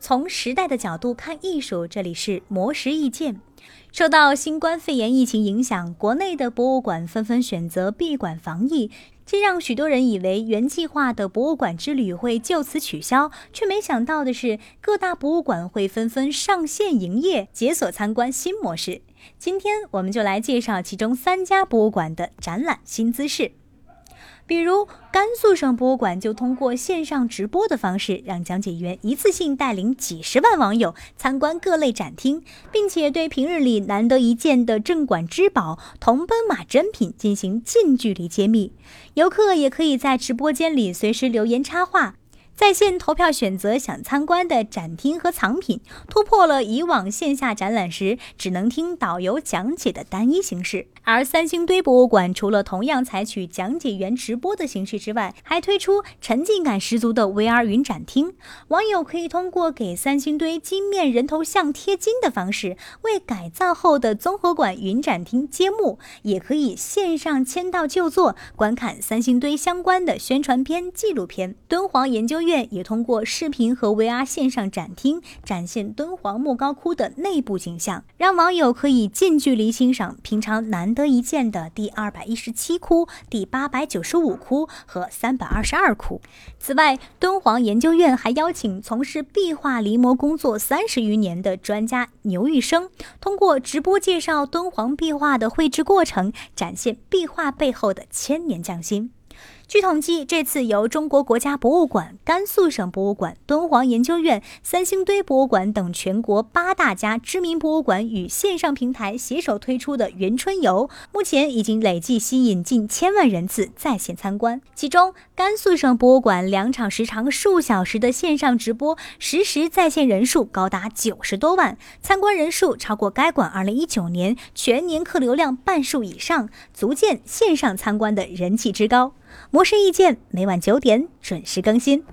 从时代的角度看艺术，这里是魔石意见。受到新冠肺炎疫情影响，国内的博物馆纷纷选择闭馆防疫，这让许多人以为原计划的博物馆之旅会就此取消，却没想到的是，各大博物馆会纷纷上线营业，解锁参观新模式。今天我们就来介绍其中三家博物馆的展览新姿势。比如甘肃省博物馆就通过线上直播的方式，让讲解员一次性带领几十万网友参观各类展厅，并且对平日里难得一见的镇馆之宝铜奔马珍品进行近距离揭秘。游客也可以在直播间里随时留言插话。在线投票选择想参观的展厅和藏品，突破了以往线下展览时只能听导游讲解的单一形式。而三星堆博物馆除了同样采取讲解员直播的形式之外，还推出沉浸感十足的 VR 云展厅。网友可以通过给三星堆金面人头像贴金的方式，为改造后的综合馆云展厅揭幕；也可以线上签到就座，观看三星堆相关的宣传片、纪录片。敦煌研究院。也通过视频和 VR 线上展厅展现敦煌莫高窟的内部景象，让网友可以近距离欣赏平常难得一见的第二百一十七窟、第八百九十五窟和三百二十二窟。此外，敦煌研究院还邀请从事壁画临摹工作三十余年的专家牛玉生，通过直播介绍敦煌壁画的绘制过程，展现壁画背后的千年匠心。据统计，这次由中国国家博物馆、甘肃省博物馆、敦煌研究院、三星堆博物馆等全国八大家知名博物馆与线上平台携手推出的“元春游”，目前已经累计吸引近千万人次在线参观。其中，甘肃省博物馆两场时长数小时的线上直播，实时在线人数高达九十多万，参观人数超过该馆2019年全年客流量半数以上，足见线上参观的人气之高。我是意见每晚九点准时更新。